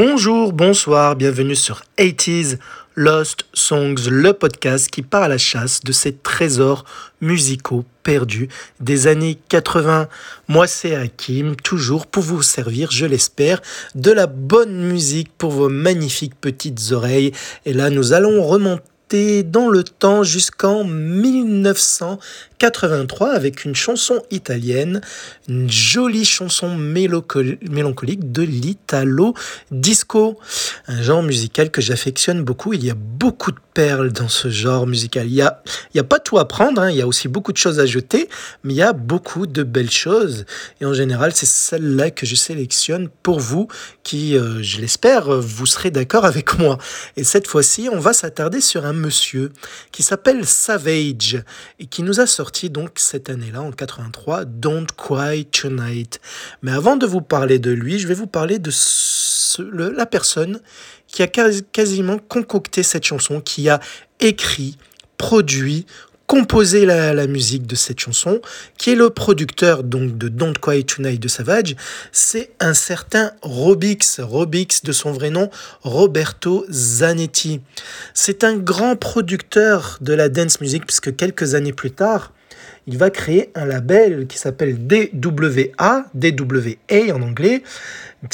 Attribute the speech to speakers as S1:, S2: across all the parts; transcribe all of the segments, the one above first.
S1: Bonjour, bonsoir, bienvenue sur 80s Lost Songs, le podcast qui part à la chasse de ces trésors musicaux perdus des années 80. Moi, c'est Hakim, toujours pour vous servir, je l'espère, de la bonne musique pour vos magnifiques petites oreilles. Et là, nous allons remonter dans le temps jusqu'en 1900 83 avec une chanson italienne, une jolie chanson mélancolique de l'italo disco, un genre musical que j'affectionne beaucoup. Il y a beaucoup de perles dans ce genre musical. Il n'y a, a pas tout à prendre, hein. il y a aussi beaucoup de choses à jeter, mais il y a beaucoup de belles choses. Et en général, c'est celle-là que je sélectionne pour vous, qui, euh, je l'espère, vous serez d'accord avec moi. Et cette fois-ci, on va s'attarder sur un monsieur qui s'appelle Savage et qui nous a sorti donc cette année-là, en 83, Don't Cry Tonight. Mais avant de vous parler de lui, je vais vous parler de la personne qui a quasiment concocté cette chanson, qui a écrit, produit, composé la, musique de cette chanson, qui est le producteur donc de Don't Cry Tonight de Savage, c'est un certain Robix, Robix de son vrai nom, Roberto Zanetti. C'est un grand producteur de la dance music puisque quelques années plus tard, il va créer un label qui s'appelle DWA, DWA en anglais,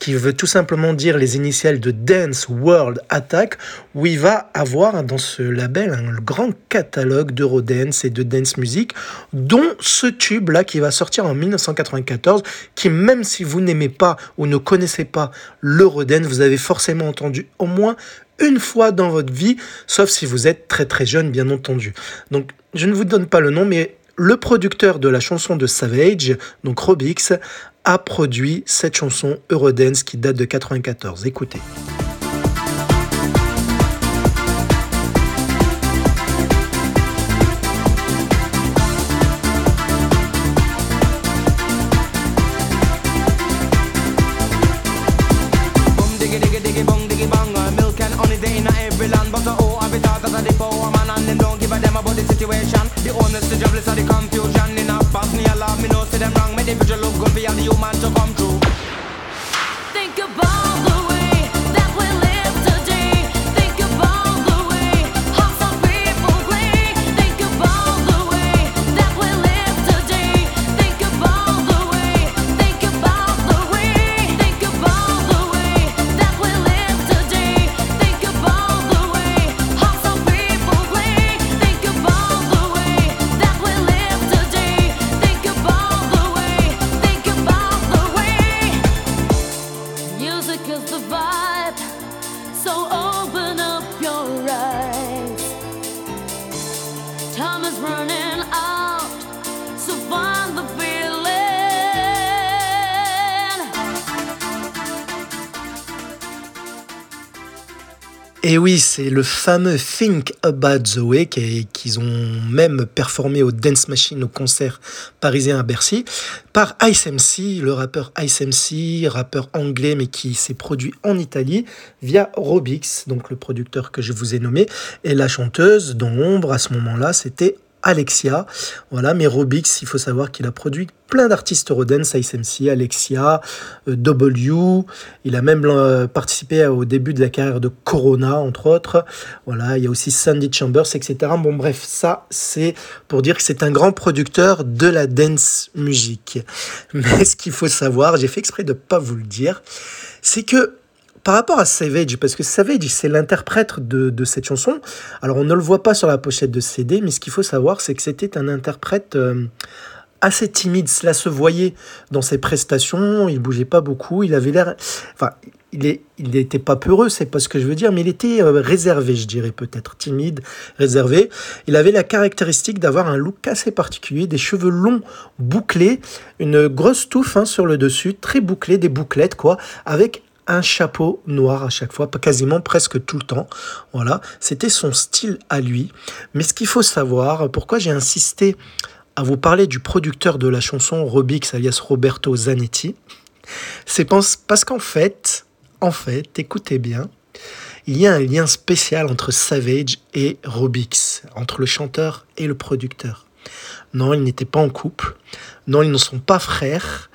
S1: qui veut tout simplement dire les initiales de Dance World Attack, où il va avoir dans ce label un grand catalogue d'Eurodance et de dance music, dont ce tube-là qui va sortir en 1994, qui même si vous n'aimez pas ou ne connaissez pas l'Eurodance, vous avez forcément entendu au moins une fois dans votre vie, sauf si vous êtes très très jeune, bien entendu. Donc, je ne vous donne pas le nom, mais le producteur de la chanson de Savage, donc Robix, a produit cette chanson Eurodance qui date de 94. Écoutez. Et oui, c'est le fameux Think About the qu'ils ont même performé au Dance Machine au concert parisien à Bercy par Ice MC, le rappeur Ice MC, rappeur anglais mais qui s'est produit en Italie via Robix, donc le producteur que je vous ai nommé, et la chanteuse dont l'ombre à ce moment-là c'était Alexia. Voilà, mais Robix, il faut savoir qu'il a produit plein d'artistes Rodens, Ice MC, Alexia, euh, W. Il a même euh, participé au début de la carrière de Corona, entre autres. Voilà, il y a aussi Sandy Chambers, etc. Bon, bref, ça, c'est pour dire que c'est un grand producteur de la dance music. Mais ce qu'il faut savoir, j'ai fait exprès de pas vous le dire, c'est que par rapport à Savage, parce que Savage, c'est l'interprète de, cette chanson. Alors, on ne le voit pas sur la pochette de CD, mais ce qu'il faut savoir, c'est que c'était un interprète euh, assez timide. Cela se voyait dans ses prestations. Il bougeait pas beaucoup. Il avait l'air. Enfin, il n'était pas peureux, c'est pas ce que je veux dire, mais il était euh, réservé, je dirais peut-être, timide, réservé. Il avait la caractéristique d'avoir un look assez particulier, des cheveux longs, bouclés, une grosse touffe hein, sur le dessus, très bouclée, des bouclettes, quoi, avec un chapeau noir à chaque fois, quasiment presque tout le temps. Voilà, c'était son style à lui. Mais ce qu'il faut savoir, pourquoi j'ai insisté à vous parler du producteur de la chanson Robix, alias Roberto Zanetti, c'est parce qu'en fait, en fait, écoutez bien, il y a un lien spécial entre Savage et Robix, entre le chanteur et le producteur. Non, ils n'étaient pas en couple. Non, ils ne sont pas frères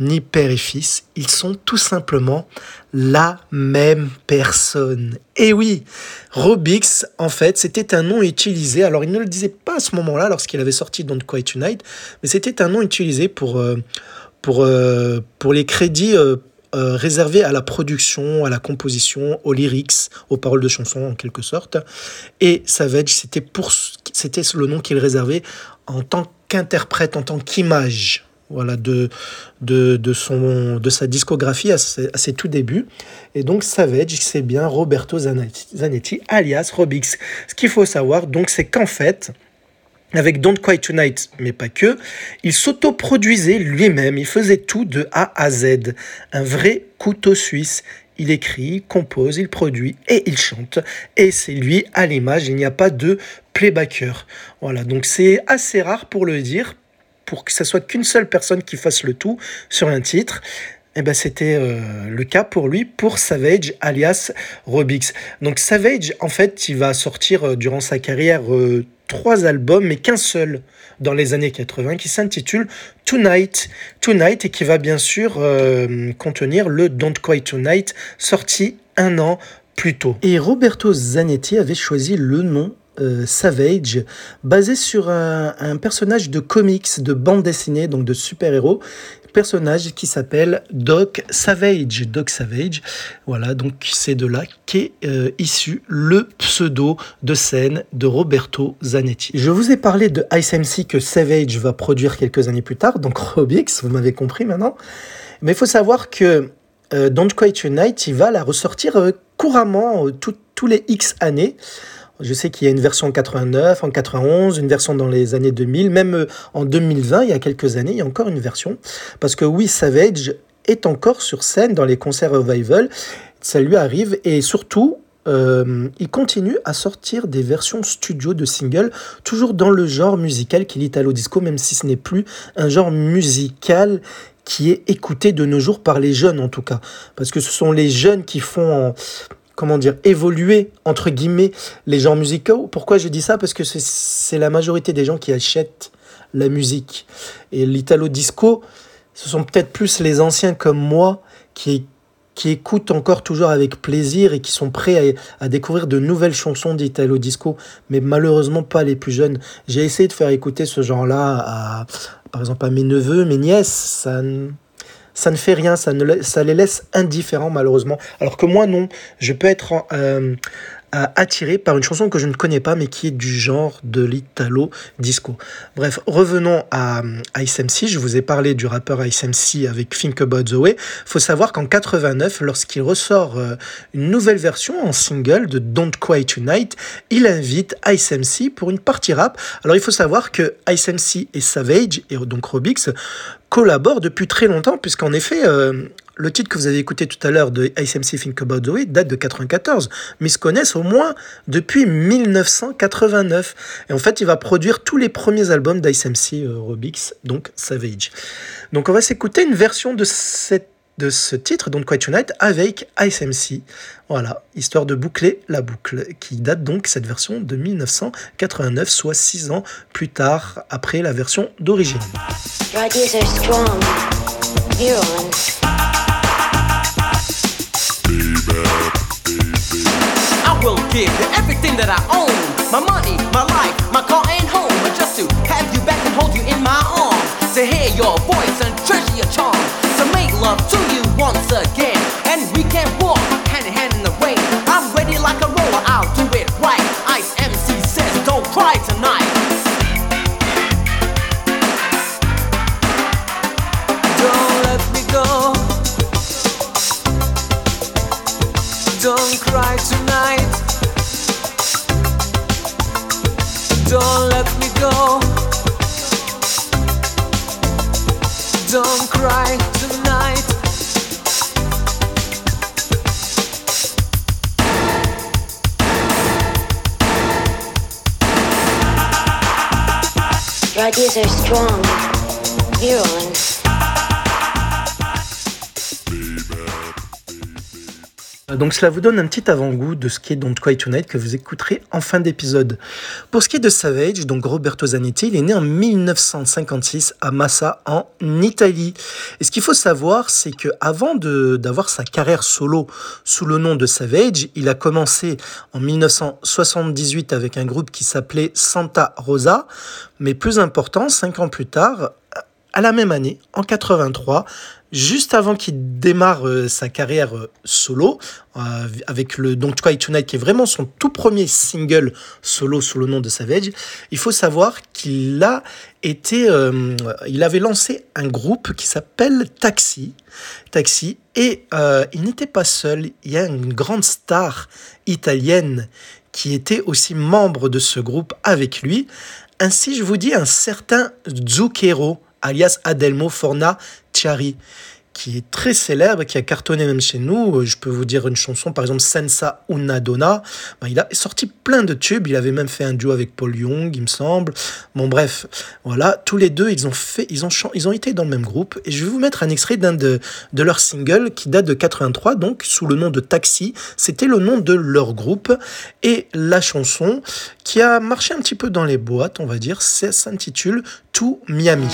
S1: ni père et fils, ils sont tout simplement la même personne. Et oui, Robix, en fait, c'était un nom utilisé, alors il ne le disait pas à ce moment-là lorsqu'il avait sorti Don't Quiet Tonight, mais c'était un nom utilisé pour, euh, pour, euh, pour les crédits euh, réservés à la production, à la composition, aux lyrics, aux paroles de chansons en quelque sorte. Et Savage, c'était pour c'était le nom qu'il réservait en tant qu'interprète, en tant qu'image voilà, de, de, son, de sa discographie à ses, tout débuts. Et donc Savage, c'est bien Roberto Zanetti, alias Robix. Ce qu'il faut savoir, donc, c'est qu'en fait, avec Don't Quite Tonight, mais pas que, il s'autoproduisait lui-même, il faisait tout de A à Z. Un vrai couteau suisse. Il écrit, compose, il produit et il chante. Et c'est lui à l'image, il n'y a pas de playbacker. Voilà, donc c'est assez rare pour le dire, pour que ce soit qu'une seule personne qui fasse le tout sur un titre. Et eh ben, c'était euh, le cas pour lui, pour Savage, alias Robix. Donc Savage, en fait, il va sortir euh, durant sa carrière euh, trois albums, mais qu'un seul dans les années 80, qui s'intitule Tonight, Tonight, et qui va bien sûr contenir le Don't Quite Tonight, sorti un an plus tôt. Et Roberto Zanetti avait choisi le nom euh, Savage, basé sur un, personnage de comics, de bande dessinée, donc de super-héros, personnage qui s'appelle Doc Savage. Doc Savage, voilà, donc c'est de là qu'est euh, issu le pseudo de scène de Roberto Zanetti. Je vous ai parlé de Ice MC que Savage va produire quelques années plus tard, donc Robix, vous m'avez compris maintenant. Mais il faut savoir que euh, Don't Quite Unite, il va la ressortir couramment tous les X années. Je sais qu'il y a une version en 89, en 91, une version dans les années 2000, même euh, en 2020, il y a quelques années, il y a encore une version. Parce que oui, Savage est encore sur scène dans les concerts revival. Ça lui arrive et surtout, euh, il continue à sortir des versions studio de singles, toujours dans le genre musical qu'il est l'italo disco, même si ce n'est plus un genre musical qui est écouté de nos jours par les jeunes en tout cas. Parce que ce sont les jeunes qui font comment dire, évoluer, entre guillemets, les genres musicaux. Pourquoi je dis ça? Parce que c'est la majorité des gens qui achètent la musique. Et l'italo disco, ce sont peut-être plus les anciens comme moi qui, écoutent encore toujours avec plaisir et qui sont prêts à, découvrir de nouvelles chansons d'italo disco, mais malheureusement pas les plus jeunes. J'ai essayé de faire écouter ce genre-là à, par exemple, à mes neveux, mes nièces. Ça ne fait rien, ça, les laisse indifférents malheureusement. Alors que moi non, je peux être euh, attiré par une chanson que je ne connais pas mais qui est du genre de l'italo disco. Bref, revenons à, Ice MC. Je vous ai parlé du rappeur Ice MC avec Think About the Way. Faut savoir qu'en 89, lorsqu'il ressort euh, une nouvelle version en single de Don't Quite Tonight, il invite Ice MC pour une partie rap. Alors il faut savoir que Ice MC et Savage et donc Robix collaborent depuis très longtemps puisqu'en effet euh, le titre que vous avez écouté tout à l'heure de ICMC Think About the Way date de 94, mais ils se connaissent au moins depuis 1989. Et en fait, il va produire tous les premiers albums d'ICMC euh, Robix, donc Savage. Donc on va s'écouter une version de cette de ce titre, Don't Quite Tonight, avec ICMC. Voilà, histoire de boucler la boucle, qui date donc cette version de 1989, soit 6 ans plus tard, après la version d'origine. Will give you everything that I own. My money, my life, my car and home. But just to have you back and hold you in my arms. To hear your voice and treasure your charm. To make love to you once again. And we can walk Don't let me go. Don't cry tonight. Your ideas are strong, virulent. Donc cela vous donne un petit avant-goût de ce qui est Don't Cry Tonight que vous écouterez en fin d'épisode. Pour ce qui est de Savage, donc Roberto Zanetti, il est né en 1956 à Massa en Italie. Et ce qu'il faut savoir, c'est que avant d'avoir sa carrière solo sous le nom de Savage, il a commencé en 1978 avec un groupe qui s'appelait Santa Rosa, mais plus important, cinq ans plus tard, à la même année, en 83, juste avant qu'il démarre euh, sa carrière euh, solo, euh, avec le Don't Try Tonight, qui est vraiment son tout premier single solo sous le nom de Savage, il faut savoir qu'il a été, il avait lancé un groupe qui s'appelle Taxi, Taxi, et il n'était pas seul, il y a une grande star italienne qui était aussi membre de ce groupe avec lui. Ainsi, je vous dis, un certain Zucchero, alias Adelmo Forna Chiari, qui est très célèbre, qui a cartonné même chez nous. Je peux vous dire une chanson, par exemple Senza una donna. Ben, il a sorti plein de tubes. Il avait même fait un duo avec Paul Young, il me semble. Bon, bref, voilà. Tous les deux, ils ont fait, ils ont, ils ont été dans le même groupe. Et je vais vous mettre un extrait d'un de, de leurs singles qui date de 83, donc sous le nom de Taxi. C'était le nom de leur groupe. Et la chanson qui a marché un petit peu dans les boîtes, on va dire, s'intitule To Miami.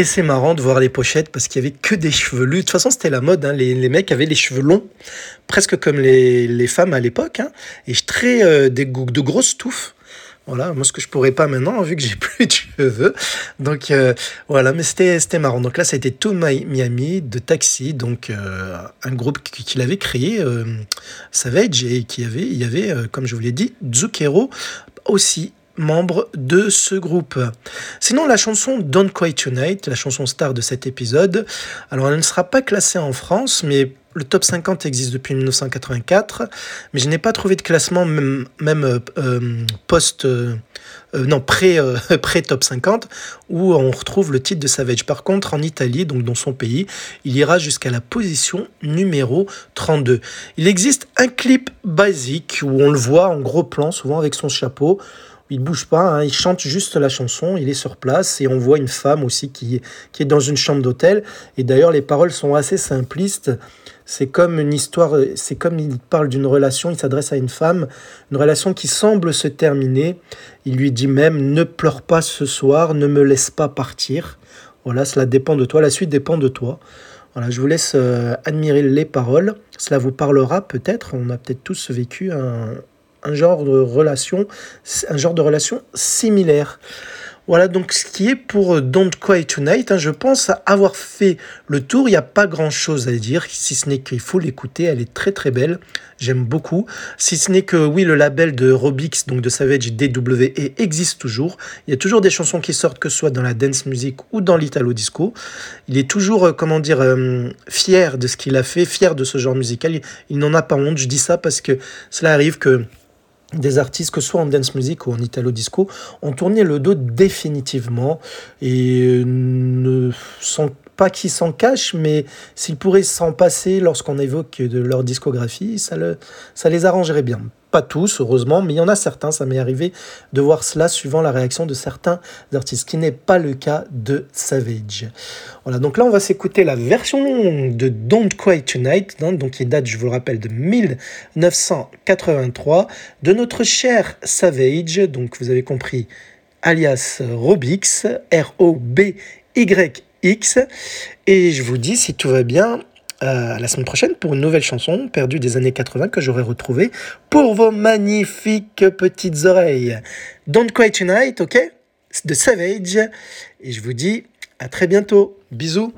S1: Et c'est marrant de voir les pochettes parce qu'il y avait que des cheveux De toute façon, c'était la mode. Hein. Les, mecs avaient les cheveux longs, presque comme les, femmes à l'époque, hein. et très euh, des, de grosses touffes. Voilà, moi ce que je pourrais pas maintenant vu que j'ai plus de cheveux. Donc euh, voilà, mais c'était marrant. Donc là, ça a été To Miami de Taxi, donc euh, un groupe qu'il avait créé, Savage, et qui avait, il y avait, comme je vous l'ai dit, Zucchero aussi membre de ce groupe. Sinon, la chanson Don't Quite Tonight, la chanson star de cet épisode, alors elle ne sera pas classée en France, mais le top 50 existe depuis 1984, mais je n'ai pas trouvé de classement même, même euh, euh, post... Euh, non, pré, pré top 50, où on retrouve le titre de Savage. Par contre, en Italie, donc dans son pays, il ira jusqu'à la position numéro 32. Il existe un clip basique où on le voit en gros plan, souvent avec son chapeau, il bouge pas, hein, il chante juste la chanson, il est sur place et on voit une femme aussi qui, est dans une chambre d'hôtel. Et d'ailleurs, les paroles sont assez simplistes. C'est comme une histoire, c'est comme il parle d'une relation, il s'adresse à une femme, une relation qui semble se terminer. Il lui dit même Ne pleure pas ce soir, ne me laisse pas partir. Voilà, cela dépend de toi, la suite dépend de toi. Voilà, je vous laisse euh, admirer les paroles. Cela vous parlera peut-être. On a peut-être tous vécu un, un genre de relation, un genre de relation similaire. Voilà donc ce qui est pour Don't Cry Tonight. Hein. je pense avoir fait le tour. Il n'y a pas grand chose à dire, si ce n'est qu'il faut l'écouter. Elle est très très belle. J'aime beaucoup. Si ce n'est que oui, le label de Robix, donc de Savage DWE, existe toujours. Il y a toujours des chansons qui sortent, que ce soit dans la dance music ou dans l'italo disco. Il est toujours, euh, comment dire, euh, fier de ce qu'il a fait, fier de ce genre musical. il n'en a pas honte. Je dis ça parce que cela arrive que des artistes, que ce soit en dance music ou en italo disco, ont tourné le dos définitivement et ne sont pas qu'ils s'en cachent, mais s'ils pourraient s'en passer lorsqu'on évoque de leur discographie, ça, le, ça les arrangerait bien.
S2: Pas tous, heureusement, mais il y en a certains, ça m'est arrivé de voir cela suivant la réaction de certains artistes, ce qui n'est pas le cas de Savage. Voilà, donc là on va s'écouter la version de Don't Cry Tonight, hein, donc qui date, je vous le rappelle, de 1983, de notre cher Savage, donc vous avez compris, alias Robix, R-O-B-Y-X, et je vous dis, si tout va bien, euh, la semaine prochaine pour une nouvelle chanson perdue des années 80 que j'aurai retrouvée pour vos magnifiques petites oreilles. Don't Cry Tonight, ok? De Savage. Et je vous dis à très bientôt. Bisous.